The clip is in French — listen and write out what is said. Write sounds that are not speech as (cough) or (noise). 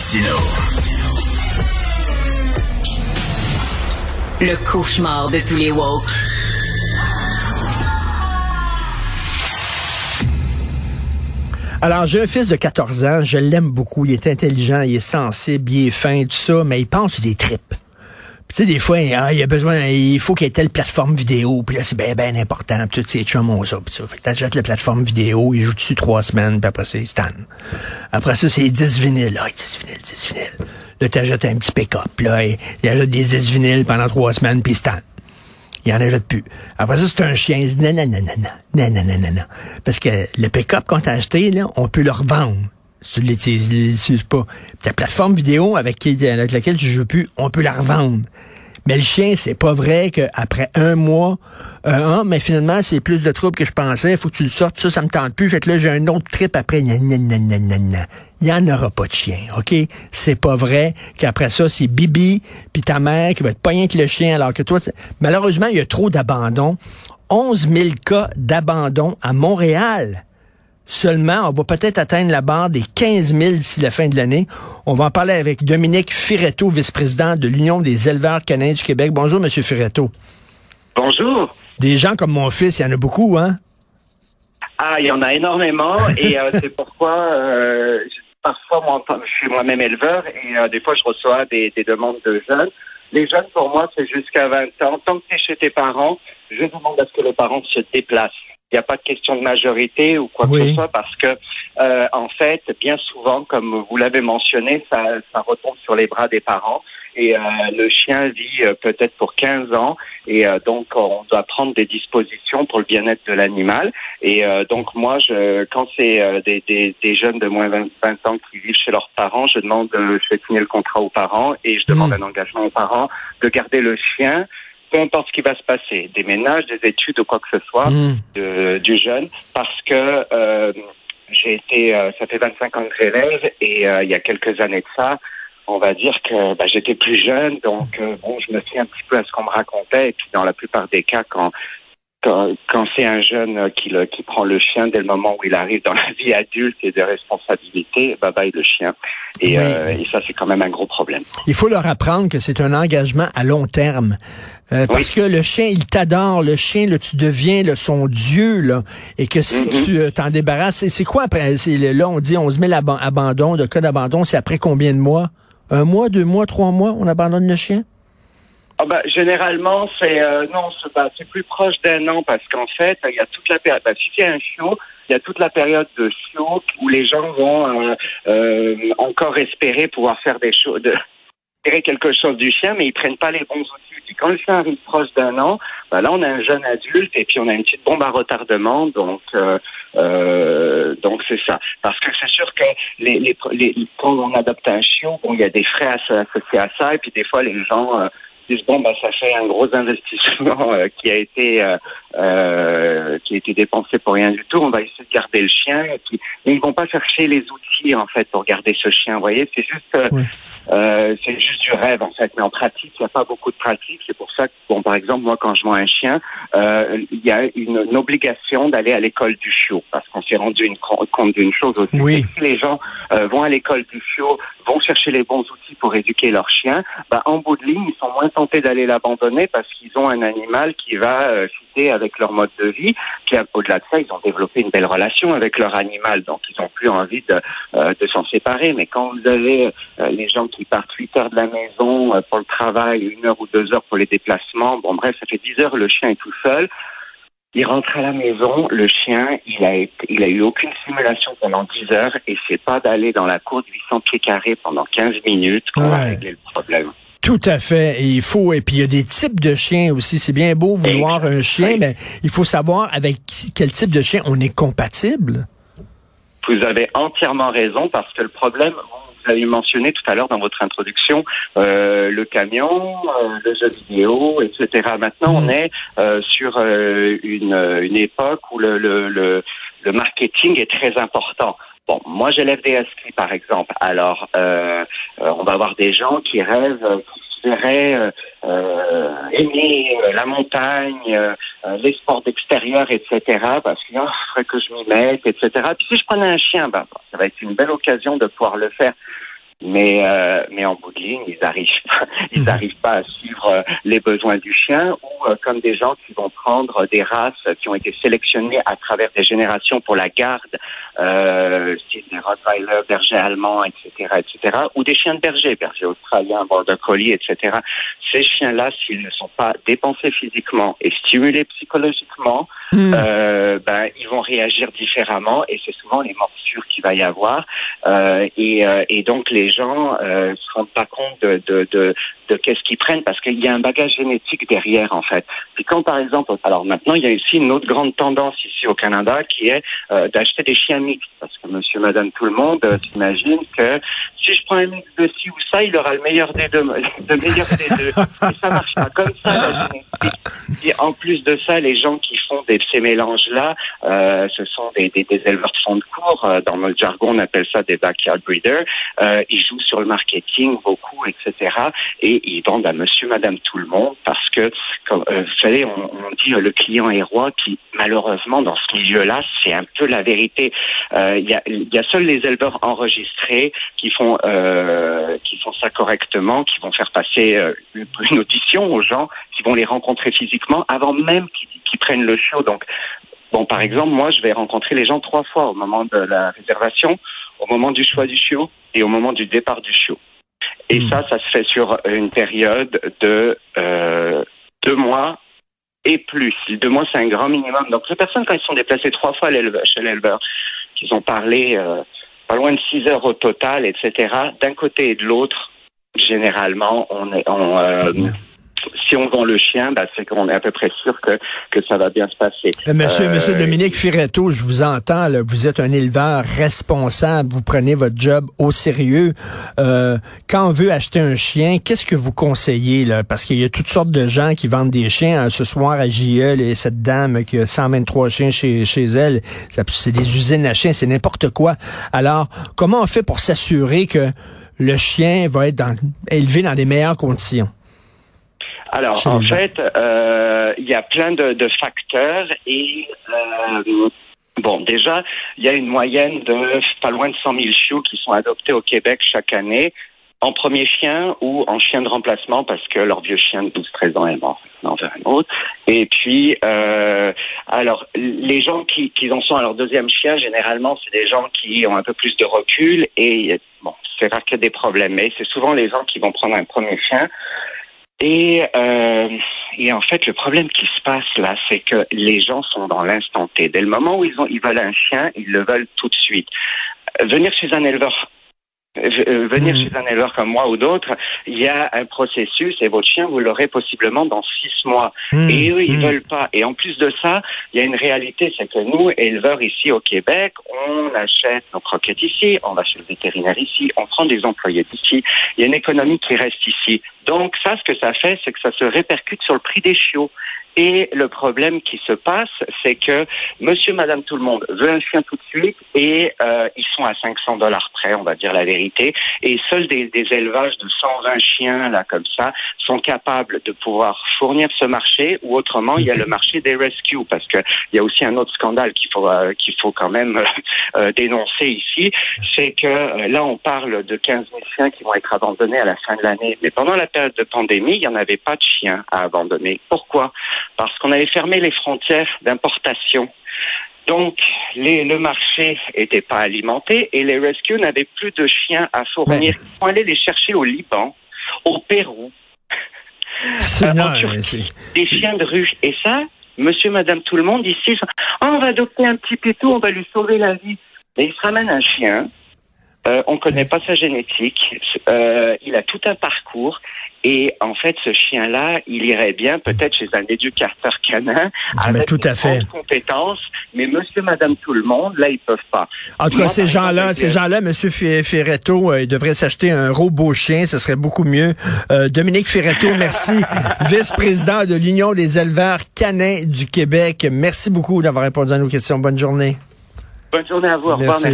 Martino. Le cauchemar de tous les woke. Alors, j'ai un fils de 14 ans, je l'aime beaucoup, il est intelligent, il est sensible, il est fin, tout ça, mais il pense des tripes tu sais, des fois, hein, il a besoin, il faut qu'il y ait telle plateforme vidéo, puis là, c'est bien, bien important, toutes ces chums ont ça, pis ça. Fait que t'achètes la plateforme vidéo, il joue dessus trois semaines, puis après, c'est Stan. Après ça, c'est 10 vinyles. Ah, là 10 vinyles, 10 vinyles. Là, t'achètes un petit pick-up, là, il achète des 10 vinyles pendant trois semaines, puis Stan. Il en achète plus. Après ça, c'est un chien. Nanana, nanana, nanana. Parce que le pick-up qu'on t'a acheté, là, on peut le revendre. Tu l'utilises pas. Ta plateforme vidéo avec, avec laquelle tu joues plus, on peut la revendre. Mais le chien, c'est pas vrai qu'après un mois, euh, mais finalement, c'est plus de troubles que je pensais. Faut que tu le sortes. Ça, ça me tente plus. Fait que là, j'ai un autre trip après. Il y en aura pas de chien, OK? C'est pas vrai qu'après ça, c'est Bibi puis ta mère qui va être rien que le chien, alors que toi, malheureusement, il y a trop d'abandon. 11 000 cas d'abandon à Montréal seulement. On va peut-être atteindre la barre des 15 000 d'ici la fin de l'année. On va en parler avec Dominique Firetto, vice-président de l'Union des éleveurs canadiens du Québec. Bonjour, Monsieur Firetto. Bonjour. Des gens comme mon fils, il y en a beaucoup, hein? Ah, il y en a énormément et euh, (laughs) c'est pourquoi euh, parfois moi, je suis moi-même éleveur et euh, des fois je reçois des, des, demandes de jeunes. Les jeunes, pour moi, c'est jusqu'à 20 ans. Tant que tu es chez tes parents, je demande à ce que les parents se déplacent. Il n'y a pas de question de majorité ou quoi que ce soit parce que, euh, en fait, bien souvent, comme vous l'avez mentionné, ça, ça retombe sur les bras des parents. Et euh, le chien vit euh, peut-être pour 15 ans et euh, donc on doit prendre des dispositions pour le bien-être de l'animal. Et euh, donc moi, je, quand c'est des, des, des, jeunes de moins de 20 ans qui vivent chez leurs parents, je demande, je fais signer le contrat aux parents et je demande Hmm. un engagement aux parents de garder le chien peu importe ce qui va se passer, des ménages, des études ou quoi que ce soit, Mm. de, du jeune, parce que euh, j'ai été, euh, ça fait 25 ans que j'élève et euh, il y a quelques années de ça, on va dire que bah, j'étais plus jeune, donc euh, bon, je me fie un petit peu à ce qu'on me racontait et puis dans la plupart des cas, quand quand, quand c'est un jeune euh, qui, le, qui prend le chien dès le moment où il arrive dans (laughs) la vie adulte et des responsabilités, bye bye le chien. Et, Oui. euh, et ça, c'est quand même un gros problème. Il faut leur apprendre que c'est un engagement à long terme. Euh, Parce que le chien, il t'adore. Le chien, là, tu deviens là, son dieu. Là, et que si Mhm. tu euh, t'en débarrasses, c'est- quoi après? c'est- Là, on dit 11 000 aban- abandons, de cas d'abandon. C'est après combien de mois? Un mois, deux mois, trois mois, on abandonne le chien? Bah, généralement, c'est euh, non, c'est plus proche d'un an parce qu'en fait, il y a toute la période. Bah, si c'est un chiot, il y a toute la période de chiot où les gens vont euh, euh, encore espérer pouvoir faire des choses, de espérer quelque chose du chien, mais ils prennent pas les bons outils. Quand le chien arrive proche d'un an, bah, là on a un jeune adulte et puis on a une petite bombe à retardement, donc euh, euh, donc c'est ça. Parce que c'est sûr que les, les, les, quand on adopte un chiot, bon, il y a des frais asso- associés à ça, et puis des fois les gens euh, bon bah ça fait un gros investissement (laughs) euh, qui a été euh, qui a été dépensé pour rien du tout. On va essayer de garder le chien et puis mais ils vont pas chercher les outils en fait pour garder ce chien. Vous voyez, c'est juste euh, Oui. euh, c'est juste du rêve en fait. Mais en pratique, il n'y a pas beaucoup de pratique. C'est pour ça que bon par exemple moi quand je vois un chien, euh, il y a une, une obligation d'aller à l'école du chiot parce qu'on s'est rendu une, compte d'une chose aussi. Oui. Si les gens euh, vont à l'école du chiot, vont chercher les bons outils pour éduquer leur chien, bah, en bout de ligne, ils sont moins tentés d'aller l'abandonner parce qu'ils ont un animal qui va fitter avec leur mode de vie. Puis au-delà de ça, ils ont développé une belle relation avec leur animal, donc ils n'ont plus envie de, euh, de s'en séparer. Mais quand vous avez euh, les gens qui partent 8 heures de la maison euh, pour le travail, une heure ou deux heures pour les déplacements, bon bref, ça fait 10 heures, le chien est tout seul. Il rentre à la maison, le chien, il a été, il a eu aucune simulation pendant 10 heures et c'est pas d'aller dans la cour de 800 pieds carrés pendant 15 minutes qu'on va Ouais. régler le problème. Tout à fait. Et il faut, et puis il y a des types de chiens aussi. C'est bien beau vouloir un chien, Oui. mais il faut savoir avec quel type de chien on est compatible. Vous avez entièrement raison parce que le problème, vous avez mentionné tout à l'heure dans votre introduction, euh, le camion, euh, le jeu vidéo, etc. Maintenant, on est euh, sur euh, une, une époque où le, le, le, le marketing est très important. Bon, moi j'élève des huskies par exemple. Alors, euh, euh, on va avoir des gens qui rêvent, euh, qui se verraient euh, euh, aimer euh, la montagne, les sports d'extérieur, etc. Parce qu'il faudrait que je m'y mette, etc. Puis si je prenais un chien, ben, ça va être une belle occasion de pouvoir le faire. mais euh, mais en bout de ligne, ils arrivent pas, (laughs) ils Mhm. arrivent pas à suivre euh, les besoins du chien ou euh, comme des gens qui vont prendre des races qui ont été sélectionnées à travers des générations pour la garde, euh, des Rottweiler, bergers allemands, etc., etc., ou des chiens de berger, berger australien, border collie, etc. Ces chiens-là, s'ils ne sont pas dépensés physiquement et stimulés psychologiquement, Hmm. euh, ben, ils vont réagir différemment et c'est souvent les morsures qu'il va y avoir. Euh, et, euh, et donc les gens euh, se rendent pas compte de, de, de, de qu'est-ce qu'ils prennent parce qu'il y a un bagage génétique derrière en fait. Puis quand par exemple, alors maintenant il y a aussi une autre grande tendance ici au Canada qui est d'acheter des chiens parce que Monsieur, Madame, tout le monde euh, s'imagine que si je prends un mix de ci ou ça, il aura le meilleur des deux, (laughs) des deux. Et ça marche pas comme ça. Et en plus de ça, les gens qui font des, ces mélanges-là, euh, ce sont des, des, éleveurs de fond de cours. Euh, Dans notre jargon, on appelle ça des backyard breeders. Ils jouent sur le marketing beaucoup, etc. Et ils vendent à monsieur, madame, tout le monde parce que, comme, euh, vous savez, on, dit euh, le client est roi, puis malheureusement, dans ce milieu-là, c'est un peu la vérité. Euh, Il y, a, seuls les éleveurs enregistrés qui font, qui font ça correctement, qui vont faire passer une, audition aux gens, qui vont les rencontrer physiquement avant même qu'ils qu'ils prennent le show. Donc, bon, par exemple, moi, je vais rencontrer les gens trois fois au moment de la réservation, au moment du choix du chiot et au moment du départ du chiot. Et Mm. ça, ça se fait sur une période de euh, deux mois et plus. Deux mois, c'est un grand minimum. Donc, les personnes, quand ils sont déplacées trois fois chez l'éleveur, qu'ils ont parlé euh, pas loin de six heures au total, etc., d'un côté et de l'autre, généralement, on est, on, euh, si on vend le chien, bah, c'est qu'on est à peu près sûr que, que ça va bien se passer. Euh, Monsieur, Euh, Monsieur Dominique Firetto, je vous entends, là, vous êtes un éleveur responsable, vous prenez votre job au sérieux. Euh, quand on veut acheter un chien, qu'est-ce que vous conseillez? Là? Parce qu'il y a toutes sortes de gens qui vendent des chiens. Hein, Ce soir à JL, et cette dame qui a 123 chiens chez, chez elle, c'est des usines à chiens, c'est n'importe quoi. Alors, comment on fait pour s'assurer que le chien va être dans, élevé dans les meilleures conditions? Alors, en fait, euh, il y a plein de, de facteurs et euh, bon, déjà, il y a une moyenne de pas loin de 100 000 chiots qui sont adoptés au Québec chaque année en premier chien ou en chien de remplacement parce que leur vieux chien de 12-13 ans est mort en vers un autre. Et puis, euh, alors, les gens qui, qui en sont à leur deuxième chien, généralement, c'est des gens qui ont un peu plus de recul et bon, c'est rare qu'il y ait des problèmes, mais c'est souvent les gens qui vont prendre un premier chien et, euh, et en fait, le problème qui se passe là, c'est que les gens sont dans l'instant T. Dès le moment où ils, ont, ils veulent un chien, ils le veulent tout de suite. Venir chez un éleveur, euh, venir Mhm. chez un éleveur comme moi ou d'autres, il y a un processus et votre chien, vous l'aurez possiblement dans six mois. Hmm, Et eux, ils hmm. veulent pas. Et en plus de ça, il y a une réalité, c'est que nous, éleveurs ici au Québec, on achète nos croquettes ici, on va chez le vétérinaire ici, on prend des employés d'ici. Il y a une économie qui reste ici. Donc ça, ce que ça fait, c'est que ça se répercute sur le prix des chiots. Et le problème qui se passe, c'est que monsieur, madame, tout le monde veut un chien tout de suite et euh, ils sont à 500 dollars près, on va dire la vérité. Et seuls des, des élevages de 120 chiens, là, comme ça, sont capables de pouvoir fournir ce marché ou autrement, il y a le marché des rescues parce que il y a aussi un autre scandale qu'il faut, euh, qu'il faut quand même euh, dénoncer ici. C'est que euh, là, on parle de 15 000 chiens qui vont être abandonnés à la fin de l'année. Mais pendant la période de pandémie, il n'y en avait pas de chiens à abandonner. Pourquoi? Parce qu'on avait fermé les frontières d'importation. Donc, les, le marché était pas alimenté et les rescues n'avaient plus de chiens à fournir. Ils sont allés les chercher au Liban, au Pérou, (laughs) Euh, non, en Turquie. des chiens de rue. Et ça, monsieur, madame, tout le monde ici, Ah, on va adopter un petit pétou, on va lui sauver la vie. Et il se ramène un chien. Euh, on connaît pas sa génétique. Euh, il a tout un parcours. Et en fait, ce chien-là, il irait bien peut-être chez un éducateur canin avec tout à fait. grande compétence. Mais monsieur, madame, tout le monde, là, ils peuvent pas. En tout cas, ces gens-là, ces gens-là, Monsieur Ferretto, euh, ils devraient s'acheter un robot chien, ce serait beaucoup mieux. Euh, Dominique Ferretto, merci, (laughs) vice-président de l'Union des éleveurs canins du Québec. Merci beaucoup d'avoir répondu à nos questions. Bonne journée. Bonne journée à vous. Au revoir. Merci.